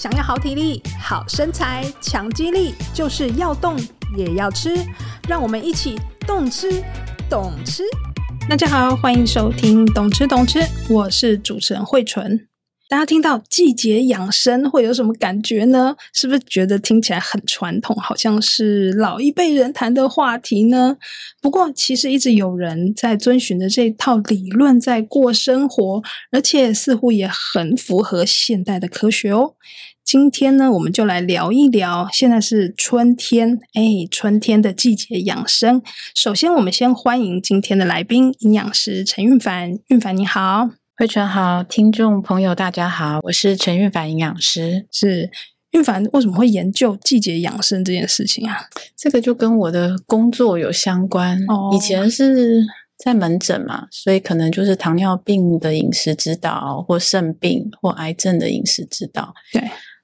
想要好体力、好身材、强肌力，就是要动也要吃。让我们一起动吃、懂吃。大家好，欢迎收听《懂吃懂吃》，我是主持人惠纯。大家听到季节养生会有什么感觉呢？是不是觉得听起来很传统，好像是老一辈人谈的话题呢？不过，其实一直有人在遵循着这套理论在过生活，而且似乎也很符合现代的科学哦。今天呢，我们就来聊一聊。现在是春天，哎，春天的季节养生。首先，我们先欢迎今天的来宾，营养师陈韵凡。韵凡你好。慧纯好，听众朋友大家好，我是陈韵凡营养师。是韵凡为什么会研究季节养生这件事情啊？这个就跟我的工作有相关。哦，以前是在门诊嘛，所以可能就是糖尿病的饮食指导，或肾病或癌症的饮食指导。对。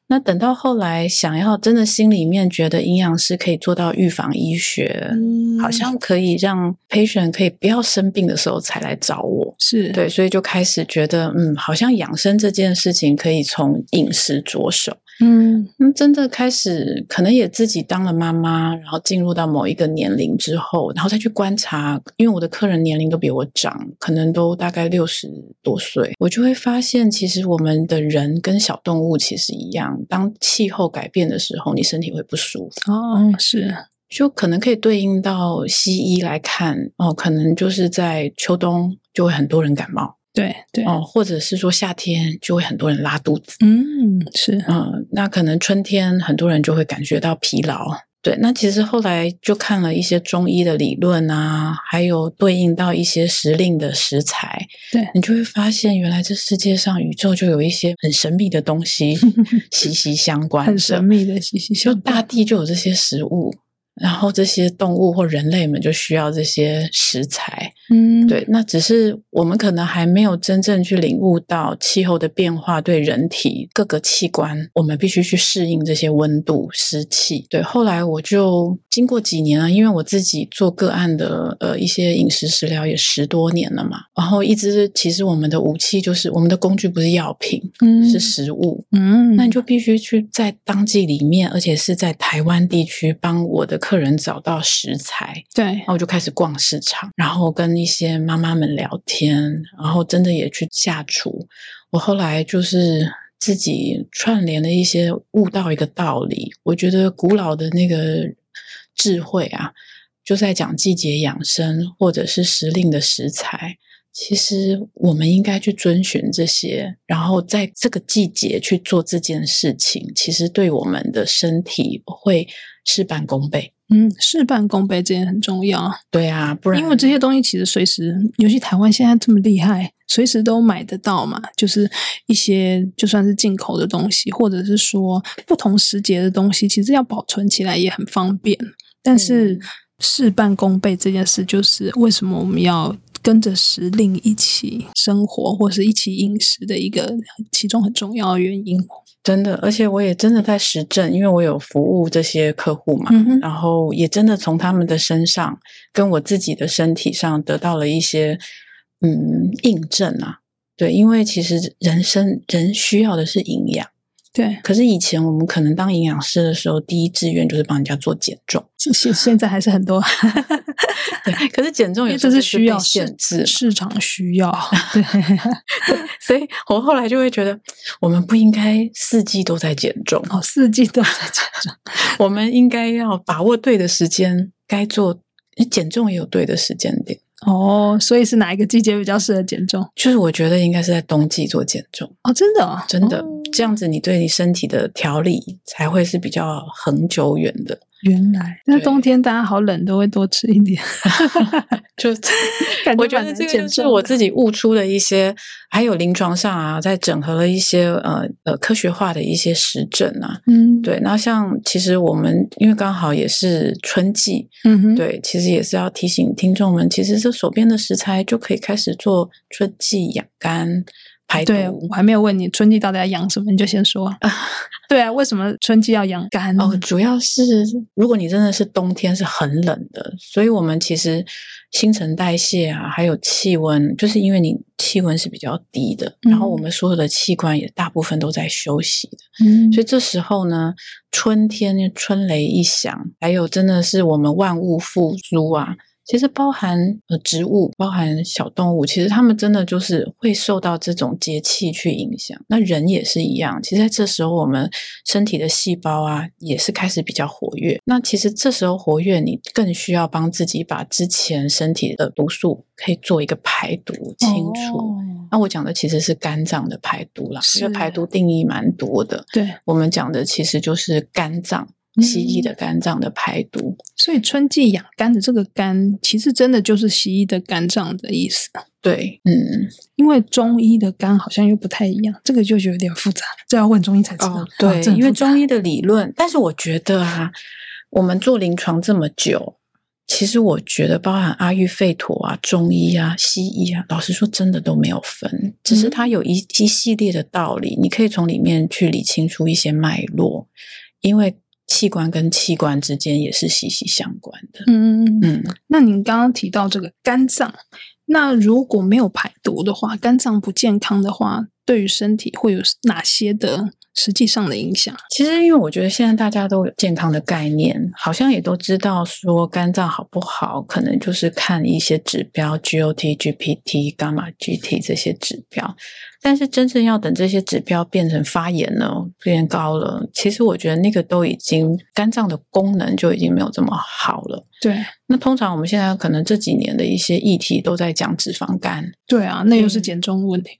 那等到后来，想要真的心里面觉得营养师可以做到预防医学，嗯，好像可以让 patient 可以不要生病的时候才来找我，是对，所以就开始觉得，嗯，好像养生这件事情可以从饮食着手。嗯，那真的开始，可能也自己当了妈妈，然后进入到某一个年龄之后，然后再去观察，因为我的客人年龄都比我长，可能都大概六十多岁，我就会发现，其实我们的人跟小动物其实一样，当气候改变的时候，你身体会不舒服。哦，是，就可能可以对应到西医来看，哦，可能就是在秋冬就会很多人感冒。对对哦，或者是说夏天就会很多人拉肚子，嗯，是，嗯，那可能春天很多人就会感觉到疲劳，对。那其实后来就看了一些中医的理论啊，还有对应到一些时令的食材，对，你就会发现原来这世界上宇宙就有一些很神秘的东西 息息相关，很神秘的息息相关，就大地就有这些食物。然后这些动物或人类们就需要这些食材，嗯，对。那只是我们可能还没有真正去领悟到气候的变化对人体各个器官，我们必须去适应这些温度、湿气。对。后来我就经过几年啊，因为我自己做个案的呃一些饮食食疗也十多年了嘛，然后一直其实我们的武器就是我们的工具不是药品，嗯，是食物，嗯，那你就必须去在当季里面，而且是在台湾地区帮我的。客人找到食材，对，然后我就开始逛市场，然后跟一些妈妈们聊天，然后真的也去下厨。我后来就是自己串联了一些，悟到一个道理。我觉得古老的那个智慧啊，就在讲季节养生，或者是时令的食材。其实我们应该去遵循这些，然后在这个季节去做这件事情，其实对我们的身体会事半功倍。嗯，事半功倍这点很重要。对啊，不然因为这些东西其实随时，尤其台湾现在这么厉害，随时都买得到嘛。就是一些就算是进口的东西，或者是说不同时节的东西，其实要保存起来也很方便。但是事半功倍这件事，就是为什么我们要跟着时令一起生活，或是一起饮食的一个其中很重要的原因。真的，而且我也真的在实证，因为我有服务这些客户嘛，嗯、然后也真的从他们的身上跟我自己的身体上得到了一些嗯印证啊。对，因为其实人生人需要的是营养。对，可是以前我们可能当营养师的时候，第一志愿就是帮人家做减重。现现在还是很多，对。可是减重也是需要限制，市场需要。对，所以我后来就会觉得，我们不应该四季都在减重。哦，四季都在减重，我们应该要把握对的时间，该做减重也有对的时间点。哦，所以是哪一个季节比较适合减重？就是我觉得应该是在冬季做减重。哦，真的哦，真的，这样子你对你身体的调理才会是比较恒久远的。原来，那冬天大家好冷，都会多吃一点。就 我觉得这个就是我自己悟出的一些，还有临床上啊，在整合了一些呃呃科学化的一些实证啊。嗯，对。那像其实我们因为刚好也是春季，嗯哼，对，其实也是要提醒听众们，其实这手边的食材就可以开始做春季养肝排毒。对，我还没有问你春季到底要养什么，你就先说。对啊，为什么春季要养肝？哦，主要是如果你真的是冬天是很冷的，所以我们其实新陈代谢啊，还有气温，就是因为你气温是比较低的，嗯、然后我们所有的器官也大部分都在休息的，嗯，所以这时候呢，春天春雷一响，还有真的是我们万物复苏啊。其实包含呃植物，包含小动物，其实它们真的就是会受到这种节气去影响。那人也是一样，其实在这时候，我们身体的细胞啊，也是开始比较活跃。那其实这时候活跃，你更需要帮自己把之前身体的毒素可以做一个排毒清除。哦、那我讲的其实是肝脏的排毒啦，因为排毒定义蛮多的。对，我们讲的其实就是肝脏。西医的肝脏的排毒，所以春季养肝的这个肝，其实真的就是西医的肝脏的意思。对，嗯，因为中医的肝好像又不太一样，这个就有点复杂，这要问中医才知道。哦、对，因为中医的理论，但是我觉得啊，我们做临床这么久，其实我觉得包含阿育吠陀啊、中医啊、西医啊，老实说真的都没有分，只是它有一一系列的道理，你可以从里面去理清楚一些脉络，因为。器官跟器官之间也是息息相关的。嗯嗯，那您刚刚提到这个肝脏，那如果没有排毒的话，肝脏不健康的话，对于身体会有哪些的实际上的影响？其实，因为我觉得现在大家都有健康的概念，好像也都知道说肝脏好不好，可能就是看一些指标，GOT、GPT、伽马 GT 这些指标。但是真正要等这些指标变成发炎了，变高了，其实我觉得那个都已经肝脏的功能就已经没有这么好了。对，那通常我们现在可能这几年的一些议题都在讲脂肪肝。对啊，那又是减重问题。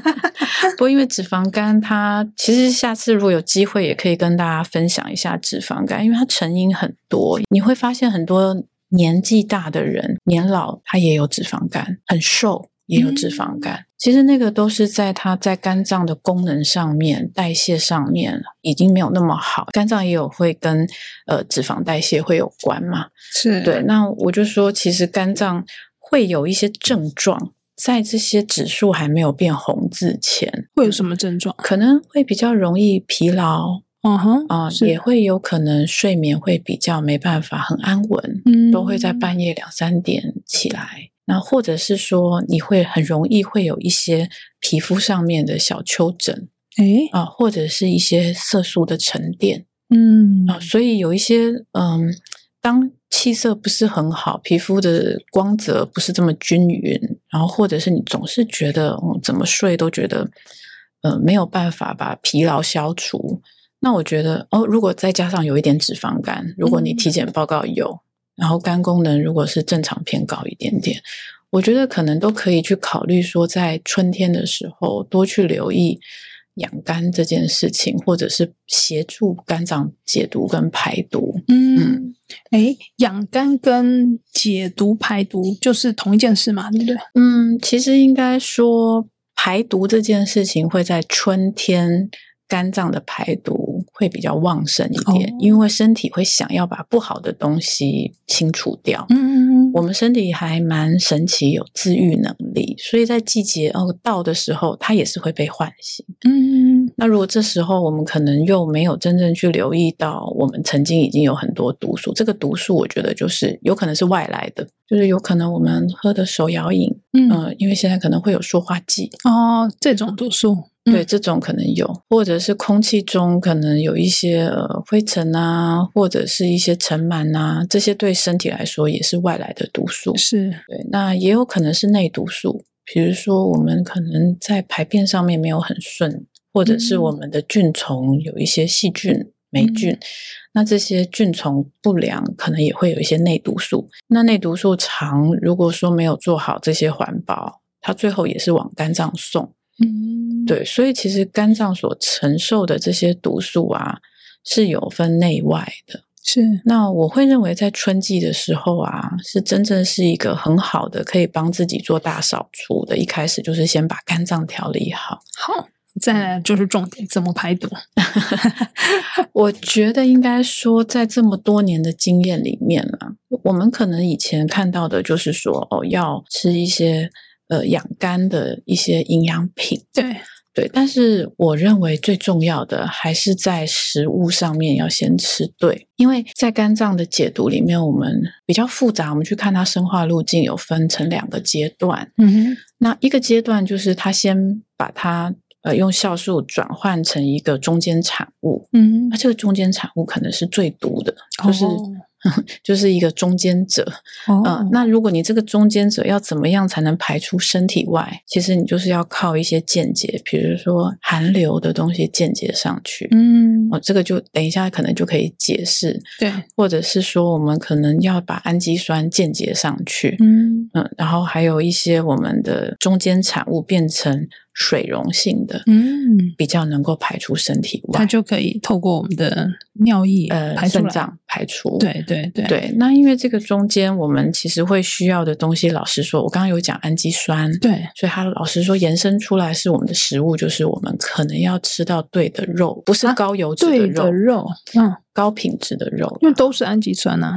不过因为脂肪肝它，它其实下次如果有机会也可以跟大家分享一下脂肪肝，因为它成因很多，你会发现很多年纪大的人，年老他也有脂肪肝，很瘦。也有脂肪肝，嗯、其实那个都是在它在肝脏的功能上面、代谢上面已经没有那么好。肝脏也有会跟呃脂肪代谢会有关嘛？是对。那我就说，其实肝脏会有一些症状，在这些指数还没有变红之前，会有什么症状？可能会比较容易疲劳，嗯哼啊，也会有可能睡眠会比较没办法很安稳，嗯，都会在半夜两三点起来。那或者是说，你会很容易会有一些皮肤上面的小丘疹，诶啊，或者是一些色素的沉淀，嗯啊，所以有一些嗯，当气色不是很好，皮肤的光泽不是这么均匀，然后或者是你总是觉得嗯，怎么睡都觉得呃没有办法把疲劳消除，那我觉得哦，如果再加上有一点脂肪肝，如果你体检报告有。嗯然后肝功能如果是正常偏高一点点，我觉得可能都可以去考虑说，在春天的时候多去留意养肝这件事情，或者是协助肝脏解毒跟排毒。嗯，哎，养肝跟解毒排毒就是同一件事嘛，对不对？嗯，其实应该说排毒这件事情会在春天。肝脏的排毒会比较旺盛一点，哦、因为身体会想要把不好的东西清除掉。嗯嗯嗯，我们身体还蛮神奇，有自愈能力，所以在季节哦到的时候，它也是会被唤醒。嗯，那如果这时候我们可能又没有真正去留意到，我们曾经已经有很多毒素，这个毒素我觉得就是有可能是外来的，就是有可能我们喝的手摇饮，嗯、呃，因为现在可能会有塑化剂哦，这种毒素。对，这种可能有，或者是空气中可能有一些呃灰尘啊，或者是一些尘螨啊，这些对身体来说也是外来的毒素。是对，那也有可能是内毒素，比如说我们可能在排便上面没有很顺，或者是我们的菌虫有一些细菌、霉菌，嗯、那这些菌虫不良，可能也会有一些内毒素。那内毒素长，如果说没有做好这些环保，它最后也是往肝脏送。嗯，对，所以其实肝脏所承受的这些毒素啊，是有分内外的。是，那我会认为在春季的时候啊，是真正是一个很好的可以帮自己做大扫除的。一开始就是先把肝脏调理好。好，再来就是重点，怎么排毒？我觉得应该说，在这么多年的经验里面啊，我们可能以前看到的就是说，哦，要吃一些。呃，养肝的一些营养品，对，对，但是我认为最重要的还是在食物上面要先吃对，因为在肝脏的解毒里面，我们比较复杂，我们去看它生化路径有分成两个阶段。嗯哼，那一个阶段就是它先把它呃用酵素转换成一个中间产物，嗯，那这个中间产物可能是最毒的，就是。哦 就是一个中间者，嗯、哦呃，那如果你这个中间者要怎么样才能排出身体外？其实你就是要靠一些间接，比如说寒流的东西间接上去，嗯，哦，这个就等一下可能就可以解释，对，或者是说我们可能要把氨基酸间接上去，嗯嗯，然后还有一些我们的中间产物变成。水溶性的，嗯，比较能够排出身体外，它就可以透过我们的尿液呃肾脏排出。对对对对。那因为这个中间我们其实会需要的东西，老实说，我刚刚有讲氨基酸，对，所以它老实说延伸出来是我们的食物，就是我们可能要吃到对的肉，不是高油脂的肉，啊、对的肉，嗯，高品质的肉，因为都是氨基酸啊。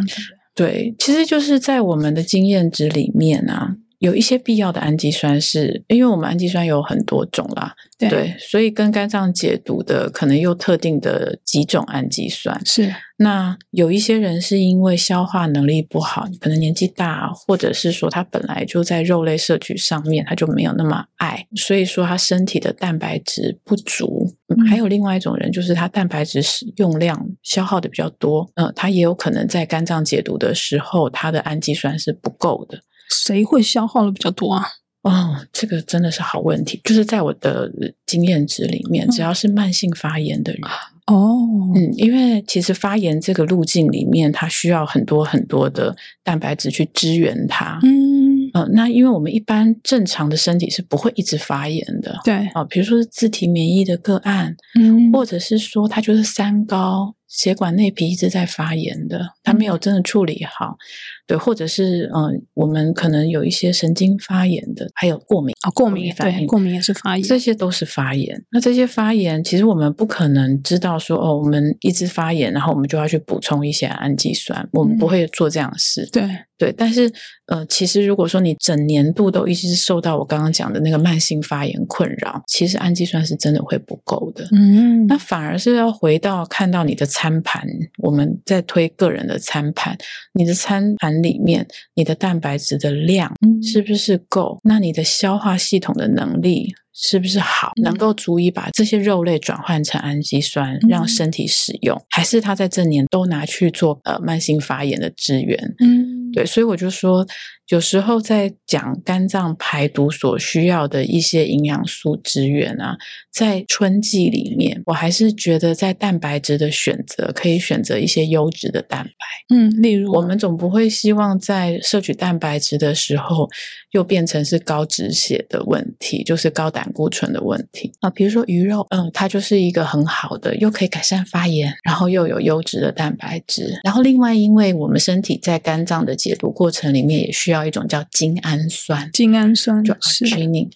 对，其实就是在我们的经验值里面啊。有一些必要的氨基酸是，因为我们氨基酸有很多种啦，对，对，所以跟肝脏解毒的可能又特定的几种氨基酸是。那有一些人是因为消化能力不好，可能年纪大，或者是说他本来就在肉类摄取上面他就没有那么爱，所以说他身体的蛋白质不足。嗯，还有另外一种人，就是他蛋白质使用量消耗的比较多，嗯，他也有可能在肝脏解毒的时候，他的氨基酸是不够的。谁会消耗的比较多啊？哦，这个真的是好问题。就是在我的经验值里面，只要是慢性发炎的人，哦，嗯，因为其实发炎这个路径里面，它需要很多很多的蛋白质去支援它。嗯，呃，那因为我们一般正常的身体是不会一直发炎的，对，啊，比如说是自体免疫的个案，嗯，或者是说它就是三高，血管内皮一直在发炎的，它没有真的处理好。对，或者是嗯、呃，我们可能有一些神经发炎的，还有过敏啊、哦，过敏反应，过敏也是发炎，这些都是发炎。那这些发炎，其实我们不可能知道说哦，我们一直发炎，然后我们就要去补充一些氨基酸，我们不会做这样的事。嗯、对对，但是呃，其实如果说你整年度都一直受到我刚刚讲的那个慢性发炎困扰，其实氨基酸是真的会不够的。嗯，那反而是要回到看到你的餐盘，我们在推个人的餐盘，你的餐盘。里面你的蛋白质的量是不是够？嗯。那你的消化系统的能力是不是好？能够足以把这些肉类转换成氨基酸，让身体使用？还是他在这年都拿去做呃慢性发炎的支援？嗯，对，所以我就说。有时候在讲肝脏排毒所需要的一些营养素资源啊，在春季里面，我还是觉得在蛋白质的选择可以选择一些优质的蛋白。嗯，例如我们总不会希望在摄取蛋白质的时候又变成是高脂血的问题，就是高胆固醇的问题啊。比如说鱼肉，嗯，它就是一个很好的，又可以改善发炎，然后又有优质的蛋白质。然后另外，因为我们身体在肝脏的解毒过程里面也需要。一种叫精氨酸，精氨酸就 arginine，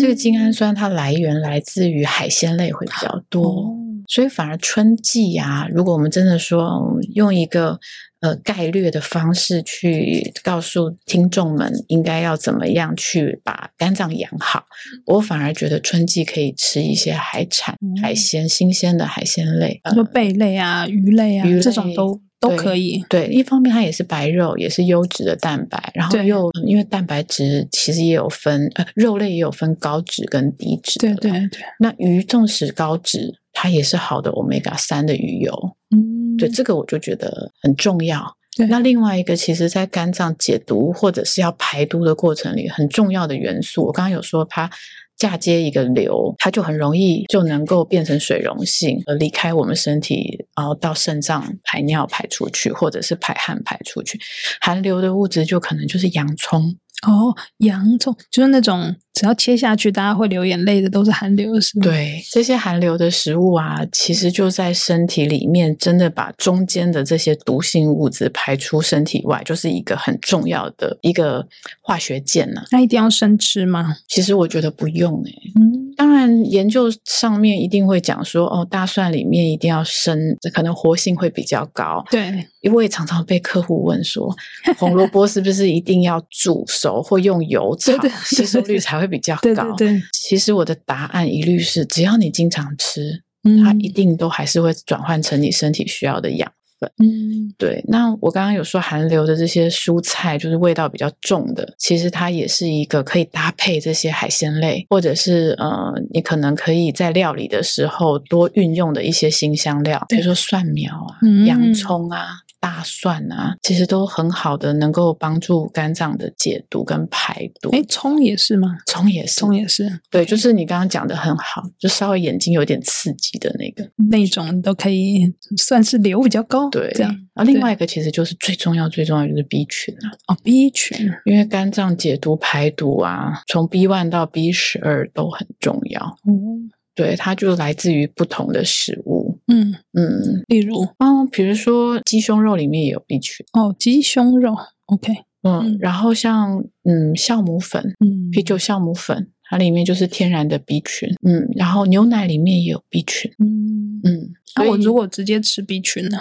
这个精氨酸它来源来自于海鲜类会比较多，哦、所以反而春季啊，如果我们真的说用一个呃概略的方式去告诉听众们应该要怎么样去把肝脏养好，我反而觉得春季可以吃一些海产、嗯、海鲜、新鲜的海鲜类，说贝类啊、鱼类啊，鱼类这种都。都可以，对，一方面它也是白肉，也是优质的蛋白，然后又因为蛋白质其实也有分，呃，肉类也有分高脂跟低脂，对对对。那鱼纵使高脂，它也是好的 omega 三的鱼油，嗯，对，这个我就觉得很重要。那另外一个，其实在肝脏解毒或者是要排毒的过程里，很重要的元素，我刚刚有说它。嫁接一个瘤，它就很容易就能够变成水溶性，而离开我们身体，然后到肾脏排尿排出去，或者是排汗排出去。含硫的物质就可能就是洋葱。哦，洋葱就是那种只要切下去，大家会流眼泪的，都是寒流的食物。对，这些寒流的食物啊，其实就在身体里面，真的把中间的这些毒性物质排出身体外，就是一个很重要的一个化学键了。那一定要生吃吗？其实我觉得不用诶、欸、嗯。当然研究上面一定会讲说，哦，大蒜里面一定要生，可能活性会比较高。对，因为常常被客户问说，红萝卜是不是一定要煮熟或用油炒，吸收率才会比较高？对对对。其实我的答案一律是，只要你经常吃，它一定都还是会转换成你身体需要的养。嗯，对。那我刚刚有说寒流的这些蔬菜，就是味道比较重的，其实它也是一个可以搭配这些海鲜类，或者是呃，你可能可以在料理的时候多运用的一些新香料，比如说蒜苗啊、嗯、洋葱啊。大蒜啊，其实都很好的，能够帮助肝脏的解毒跟排毒。哎，葱也是吗？葱也是，葱也是。对，就是你刚刚讲的很好，就稍微眼睛有点刺激的那个那种都可以算是流比较高。对，这样。然后另外一个其实就是最重要、最重要就是 B 群啊。哦，B 群，因为肝脏解毒排毒啊，从 B one 到 B 十二都很重要。嗯。对，它就来自于不同的食物，嗯。嗯，例如，嗯，比如说鸡胸肉里面也有 B 群哦，鸡胸肉，OK，嗯，嗯，然后像嗯酵母粉，嗯，啤酒酵母粉，它里面就是天然的 B 群，嗯，然后牛奶里面也有 B 群，嗯。嗯，那我如果直接吃 B 群呢？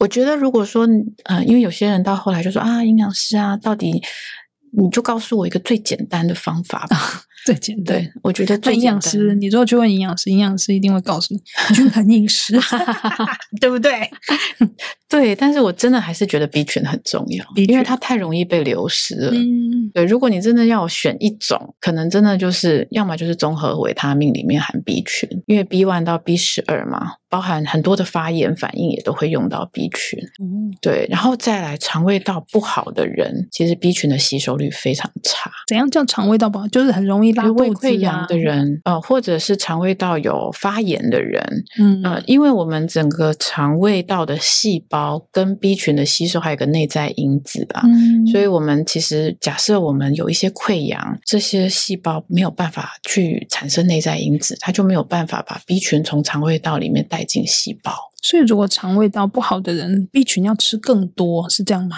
我觉得如果说，呃，因为有些人到后来就说啊，营养师啊，到底你就告诉我一个最简单的方法吧。最简单，对，我觉得最营养师，你如果去问营养师，营养师一定会告诉你均衡饮食，对不对？对，但是我真的还是觉得 B 群很重要，因为它太容易被流失了。嗯，对，如果你真的要选一种，可能真的就是要么就是综合维他命里面含 B 群，因为 B one 到 B 十二嘛，包含很多的发炎反应也都会用到 B 群。嗯，对，然后再来肠胃道不好的人，其实 B 群的吸收率非常差。怎样叫肠胃道不好？就是很容易拉。胃溃疡的人，呃，或者是肠胃道有发炎的人，嗯，呃，因为我们整个肠胃道的细胞跟 B 群的吸收还有个内在因子吧，嗯，所以我们其实假设我们有一些溃疡，这些细胞没有办法去产生内在因子，它就没有办法把 B 群从肠胃道里面带进细胞。所以，如果肠胃道不好的人，B 群要吃更多，是这样吗？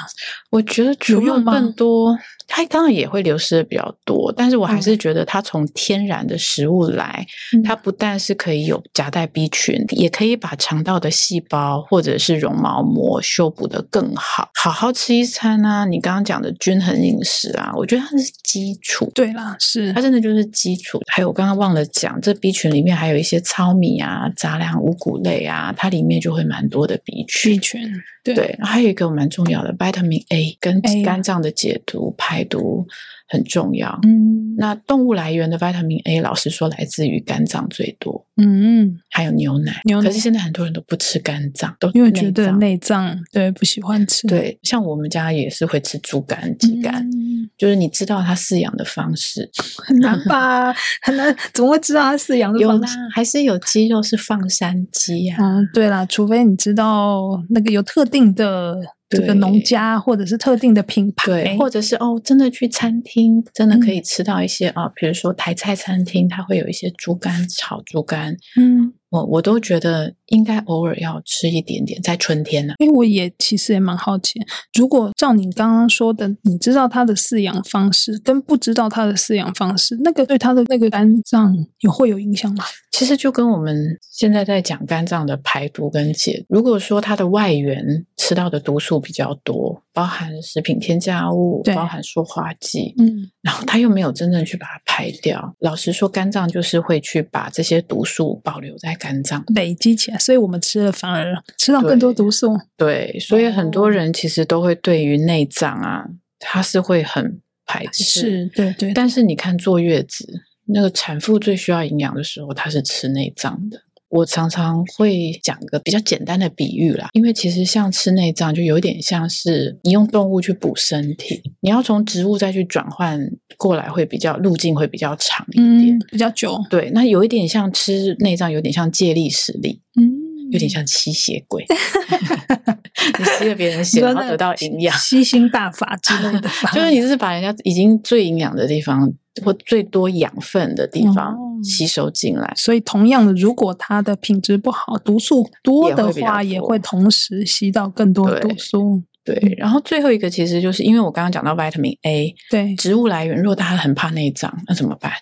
我觉得主要更多，它当然也会流失的比较多，但是我还是觉得它从天然的食物来，嗯、它不但是可以有夹带 B 群，也可以把肠道的细胞或者是绒毛膜修补的更好。好好吃一餐啊，你刚刚讲的均衡饮食啊，我觉得它是基础。对啦，是它真的就是基础。还有我刚刚忘了讲，这 B 群里面还有一些糙米啊、杂粮、五谷类啊，它里面。就会蛮多的 B 群，B 群对，对，还有一个蛮重要的 Vitamin A，跟肝脏的解毒排毒。很重要，嗯，那动物来源的 vitamin A，老实说来自于肝脏最多，嗯嗯，还有牛奶，牛奶。可是现在很多人都不吃肝脏，都因为觉得内脏，对，不喜欢吃。对，像我们家也是会吃猪肝、鸡肝，嗯，就是你知道它饲养的方式 很难吧？很难，怎么会知道它饲养的方式？有啦，还是有鸡肉是放山鸡呀？嗯，对啦，除非你知道那个有特定的。这个农家或者是特定的品牌，对，或者是哦，真的去餐厅，真的可以吃到一些啊，嗯，比如说台菜餐厅，它会有一些猪肝炒猪肝，嗯。我我都觉得应该偶尔要吃一点点，在春天呢、啊。因为我也其实也蛮好奇，如果照你刚刚说的，你知道它的饲养方式，跟不知道它的饲养方式，那个对它的那个肝脏也会有影响吗？其实就跟我们现在在讲肝脏的排毒跟解，如果说它的外源吃到的毒素比较多，包含食品添加物，包含塑化剂，嗯，然后它又没有真正去把它排掉，老实说，肝脏就是会去把这些毒素保留在。肝脏累积起来，所以我们吃了反而吃到更多毒素。对，所以很多人其实都会对于内脏啊，他是会很排斥。是，对对。但是你看坐月子，那个产妇最需要营养的时候，她是吃内脏的。我常常会讲个比较简单的比喻啦，因为其实像吃内脏，就有点像是你用动物去补身体，你要从植物再去转换过来，会比较路径会比较长一点，嗯，比较久。对，那有一点像吃内脏，有点像借力使力，嗯，有点像吸血鬼。你吸了别人血，然后得到营养，吸星大法之类的 法，就是你是把人家已经最营养的地方或最多养分的地方吸收进来。所以，同样的，如果它的品质不好，毒素多的话，也会同时吸到更多的毒素。对，然后最后一个其实就是因为我刚刚讲到 vitamin A，对，植物来源，如果大家很怕内脏，那怎么办？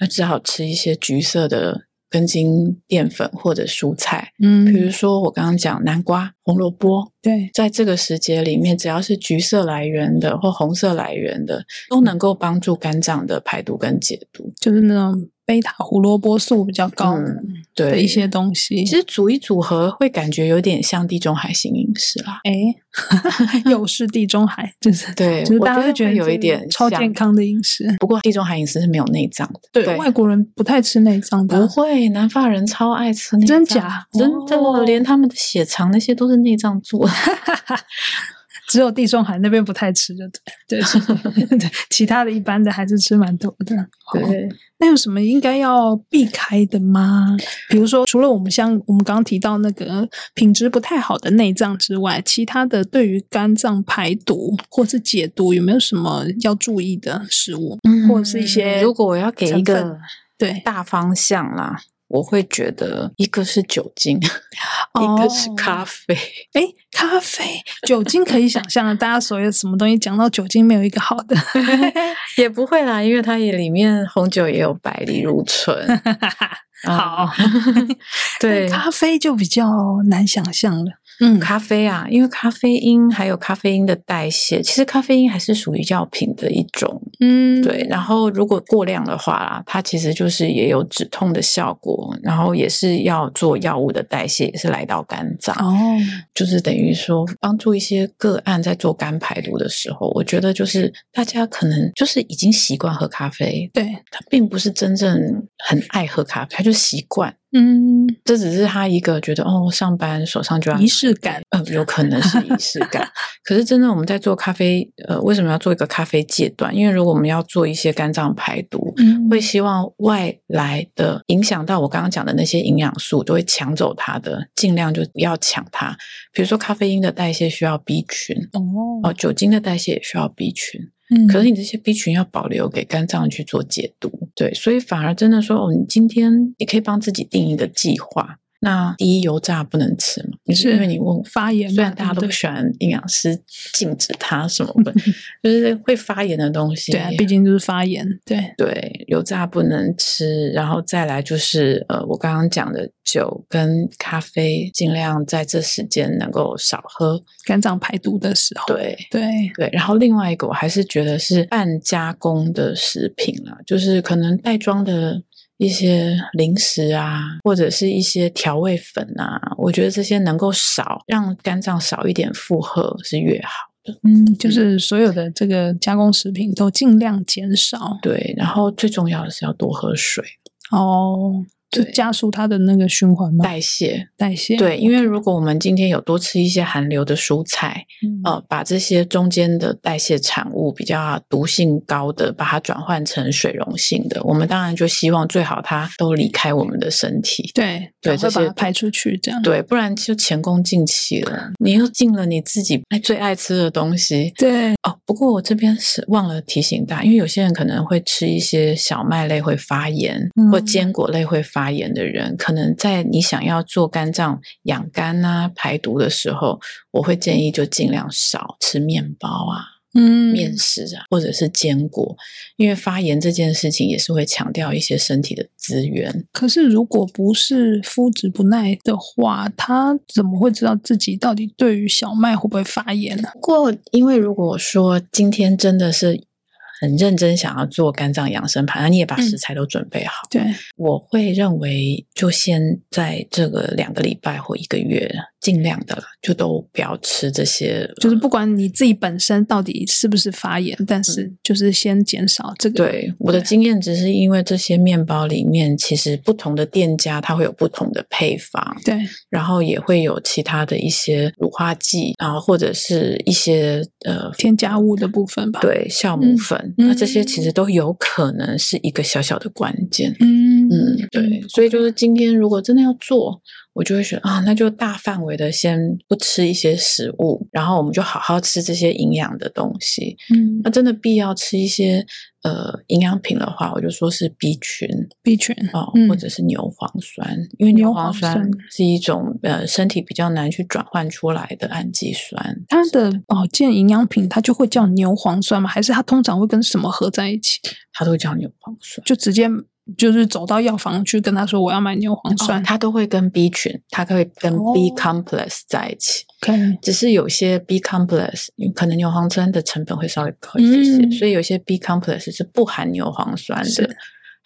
那只好吃一些橘色的根茎淀粉或者蔬菜，嗯，比如说我刚刚讲南瓜、红萝卜，对，在这个时节里面，只要是橘色来源的或红色来源的，都能够帮助肝脏的排毒跟解毒，就是那种。贝塔胡萝卜素比较高的的一些东西，嗯、其实组一组合会感觉有点像地中海型饮食啦。哎，又是地中海，就是对，就是大家会觉得有一点超健康的饮食。不过地中海饮食是没有内脏的，对，对外国人不太吃内脏的。不会，南法人超爱吃内脏，真假？真的，哦、连他们的血肠那些都是内脏做的。只有地中海那边不太吃，就对，对，对，其他的一般的还是吃蛮多的。对，那有什么应该要避开的吗？比如说，除了我们像我们刚刚提到那个品质不太好的内脏之外，其他的对于肝脏排毒或是解毒，有没有什么要注意的食物，嗯、或者是一些？如果我要给一个对大方向啦。我会觉得一个是酒精，哦、一个是咖啡。哎，咖啡、酒精可以想象，大家所有什么东西讲到酒精，没有一个好的，也不会啦，因为它也里面红酒也有白藜芦醇。好，对，咖啡就比较难想象了。嗯，咖啡啊，因为咖啡因还有咖啡因的代谢，其实咖啡因还是属于药品的一种。嗯，对。然后如果过量的话啦，它其实就是也有止痛的效果，然后也是要做药物的代谢，也是来到肝脏。哦，就是等于说帮助一些个案在做肝排毒的时候，我觉得就是大家可能就是已经习惯喝咖啡，对，他并不是真正很爱喝咖啡，他就习惯。嗯，这只是他一个觉得哦，上班手上就要仪式感，呃，有可能是仪式感。可是真的我们在做咖啡，呃，为什么要做一个咖啡戒断？因为如果我们要做一些肝脏排毒，嗯，会希望外来的影响到我刚刚讲的那些营养素，都会抢走它的，尽量就不要抢它。比如说咖啡因的代谢需要 B 群，哦，哦，酒精的代谢也需要 B 群。嗯，可是你这些 B 群要保留给肝脏去做解毒，对，所以反而真的说，哦，你今天你可以帮自己定一个计划。那第一，油炸不能吃嘛？你是因为你问发炎，虽然大家都不喜欢营养师禁止它什么的，就是会发炎的东西。对啊，毕竟就是发炎。对对，油炸不能吃，然后再来就是呃，我刚刚讲的酒跟咖啡，尽量在这时间能够少喝，肝脏排毒的时候。对对对，然后另外一个我还是觉得是半加工的食品啦，就是可能袋装的。一些零食啊，或者是一些调味粉啊，我觉得这些能够少，让肝脏少一点负荷是越好的。嗯，就是所有的这个加工食品都尽量减少。对，然后最重要的是要多喝水。哦。就加速它的那个循环吗？代谢，代谢。对，因为如果我们今天有多吃一些含硫的蔬菜，嗯、呃，把这些中间的代谢产物比较毒性高的，把它转换成水溶性的，我们当然就希望最好它都离开我们的身体。对，对，这些排出去，这样。对，不然就前功尽弃了。你又进了你自己最爱吃的东西。对。哦，不过我这边是忘了提醒大家，因为有些人可能会吃一些小麦类会发炎，嗯、或坚果类会发炎的人，可能在你想要做肝脏养肝啊、排毒的时候，我会建议就尽量少吃面包啊、嗯、面食啊，或者是坚果，因为发炎这件事情也是会强调一些身体的资源。可是如果不是肤质不耐的话，他怎么会知道自己到底对于小麦会不会发炎呢？不过，因为如果说今天真的是。很认真想要做肝脏养生盘，那你也把食材都准备好。嗯、对，我会认为就先在这个两个礼拜或一个月。尽量的就都不要吃这些，就是不管你自己本身到底是不是发炎，但是就是先减少这个。对，对我的经验只是因为这些面包里面其实不同的店家它会有不同的配方，对，然后也会有其他的一些乳化剂，然后或者是一些呃添加物的部分吧，对，酵母粉，嗯、那这些其实都有可能是一个小小的关键。嗯嗯，对，所以就是今天如果真的要做。我就会选啊，那就大范围的先不吃一些食物，然后我们就好好吃这些营养的东西。嗯，那真的必要吃一些呃营养品的话，我就说是 B 群，B 群哦，嗯、或者是牛磺酸，因为牛磺酸是一种呃身体比较难去转换出来的氨基酸。它的保健营养品它就会叫牛磺酸吗？还是它通常会跟什么合在一起？它都会叫牛磺酸，就直接。就是走到药房去跟他说，我要买牛磺酸，他都会跟 B 群，他可以跟 B complex 在一起。OK，只是有些 B complex 可能牛磺酸的成本会稍微高一些，所以有些 B complex 是不含牛磺酸的。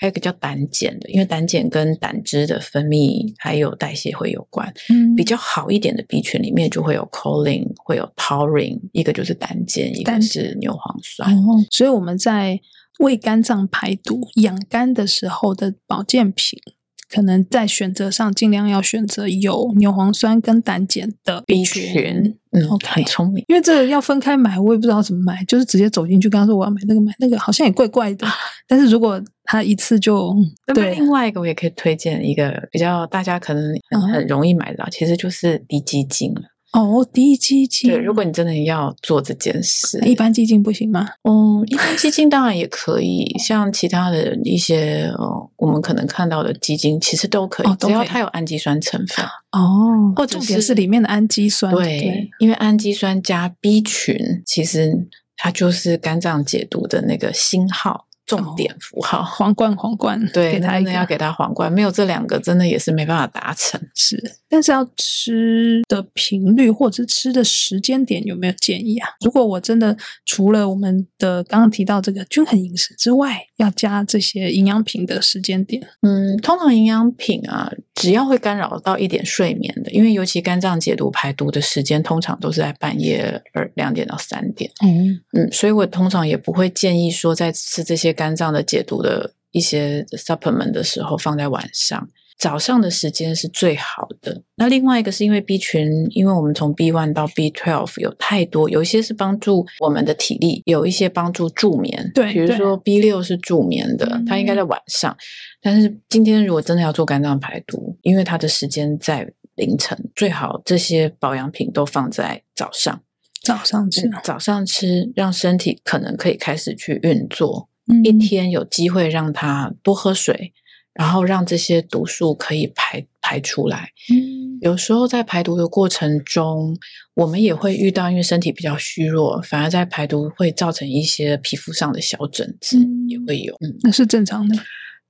还有一个叫胆碱的，因为胆碱跟胆汁的分泌还有代谢会有关。比较好一点的 B 群里面就会有 choline，会有 taurine，一个就是胆碱，一个是牛磺酸。所以我们在。为肝脏排毒、养肝的时候的保健品，可能在选择上尽量要选择有牛磺酸跟胆碱的 B 群。嗯很聪明。因为这个要分开买，我也不知道怎么买，就是直接走进去跟他说我要买那个买那个，好像也怪怪的。但是如果他一次就对，另外一个我也可以推荐一个比较大家可能很容易买到，嗯、其实就是滴鸡精了。哦，滴鸡精。对，如果你真的要做这件事，一般基金不行吗？嗯，一般基金当然也可以，像其他的一些哦，我们可能看到的基金其实都可以，哦、只要它有氨基酸成分哦，或者是里面的氨基酸。对，对因为氨基酸加 B 群，其实它就是肝脏解毒的那个星号。重点符号，皇冠，皇冠，对，他真的要给他皇冠，没有这两个，真的也是没办法达成。是，但是要吃的频率或者是吃的时间点有没有建议啊？如果我真的除了我们的刚刚提到这个均衡饮食之外，要加这些营养品的时间点，嗯，通常营养品啊，只要会干扰到一点睡眠的，因为尤其肝脏解毒排毒的时间，通常都是在半夜二两点到三点。嗯嗯，所以我通常也不会建议说在吃这些。肝脏的解毒的一些 supplement 的时候放在晚上，早上的时间是最好的。那另外一个是因为 B 群，因为我们从 B one 到 B twelve 有太多，有一些是帮助我们的体力，有一些帮助助眠。对，比如说 B 六是助眠的，它应该在晚上。嗯、但是今天如果真的要做肝脏排毒，因为它的时间在凌晨，最好这些保养品都放在早上。早上吃，早上吃，让身体可能可以开始去运作。一天有机会让它多喝水，然后让这些毒素可以排排出来。嗯，有时候在排毒的过程中，我们也会遇到，因为身体比较虚弱，反而在排毒会造成一些皮肤上的小疹子，嗯，也会有。嗯，那是正常的。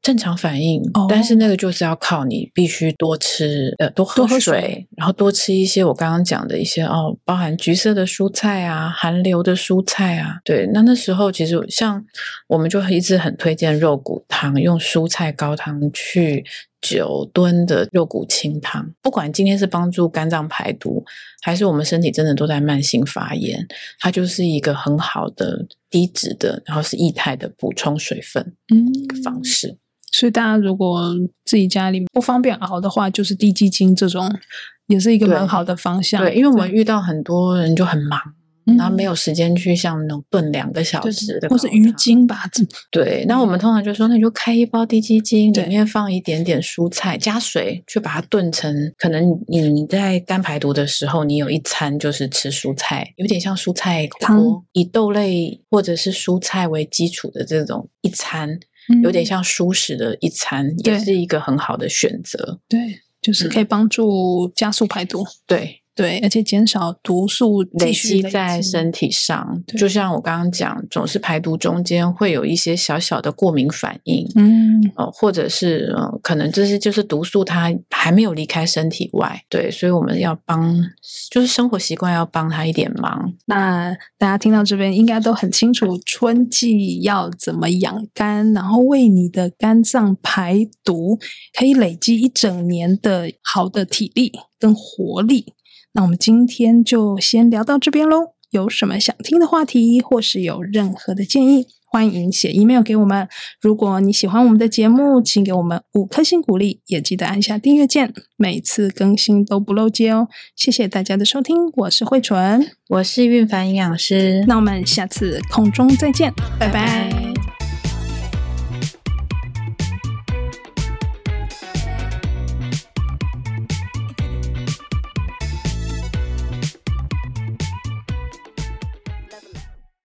正常反应，但是那个就是要靠你必须多吃，呃，多喝水，喝水然后多吃一些我刚刚讲的一些哦，包含橘色的蔬菜啊，含硫的蔬菜啊。对，那那时候其实像我们就一直很推荐肉骨汤，用蔬菜高汤去久炖的肉骨清汤。不管今天是帮助肝脏排毒，还是我们身体真的都在慢性发炎，它就是一个很好的低脂的，然后是液态的补充水分嗯方式。所以大家如果自己家里不方便熬的话，就是低鸡精这种，也是一个蛮好的方向。对，对，因为我们遇到很多人就很忙，嗯、然后没有时间去像那种炖两个小时的，或是鱼精吧。对，那我们通常就说，那你就开一包低鸡精，里面放一点点蔬菜，加水，去把它炖成。可能你你在肝排毒的时候，你有一餐就是吃蔬菜，有点像蔬菜锅，汤以豆类或者是蔬菜为基础的这种一餐。有点像舒食的一餐，嗯、也是一个很好的选择。对，就是可以帮助加速排毒。对。对，而且减少毒素累积在身体上，就像我刚刚讲，总是排毒中间会有一些小小的过敏反应，嗯，呃，或者是呃，可能这些就是毒素它还没有离开身体外，对，所以我们要帮，就是生活习惯要帮他一点忙。那大家听到这边应该都很清楚，春季要怎么养肝，然后为你的肝脏排毒，可以累积一整年的好的体力跟活力。那我们今天就先聊到这边喽。有什么想听的话题，或是有任何的建议，欢迎写 email 给我们。如果你喜欢我们的节目，请给我们五颗星鼓励，也记得按下订阅键，每次更新都不漏接哦。谢谢大家的收听，我是慧纯，我是韵凡营养师。那我们下次空中再见，拜拜。拜拜。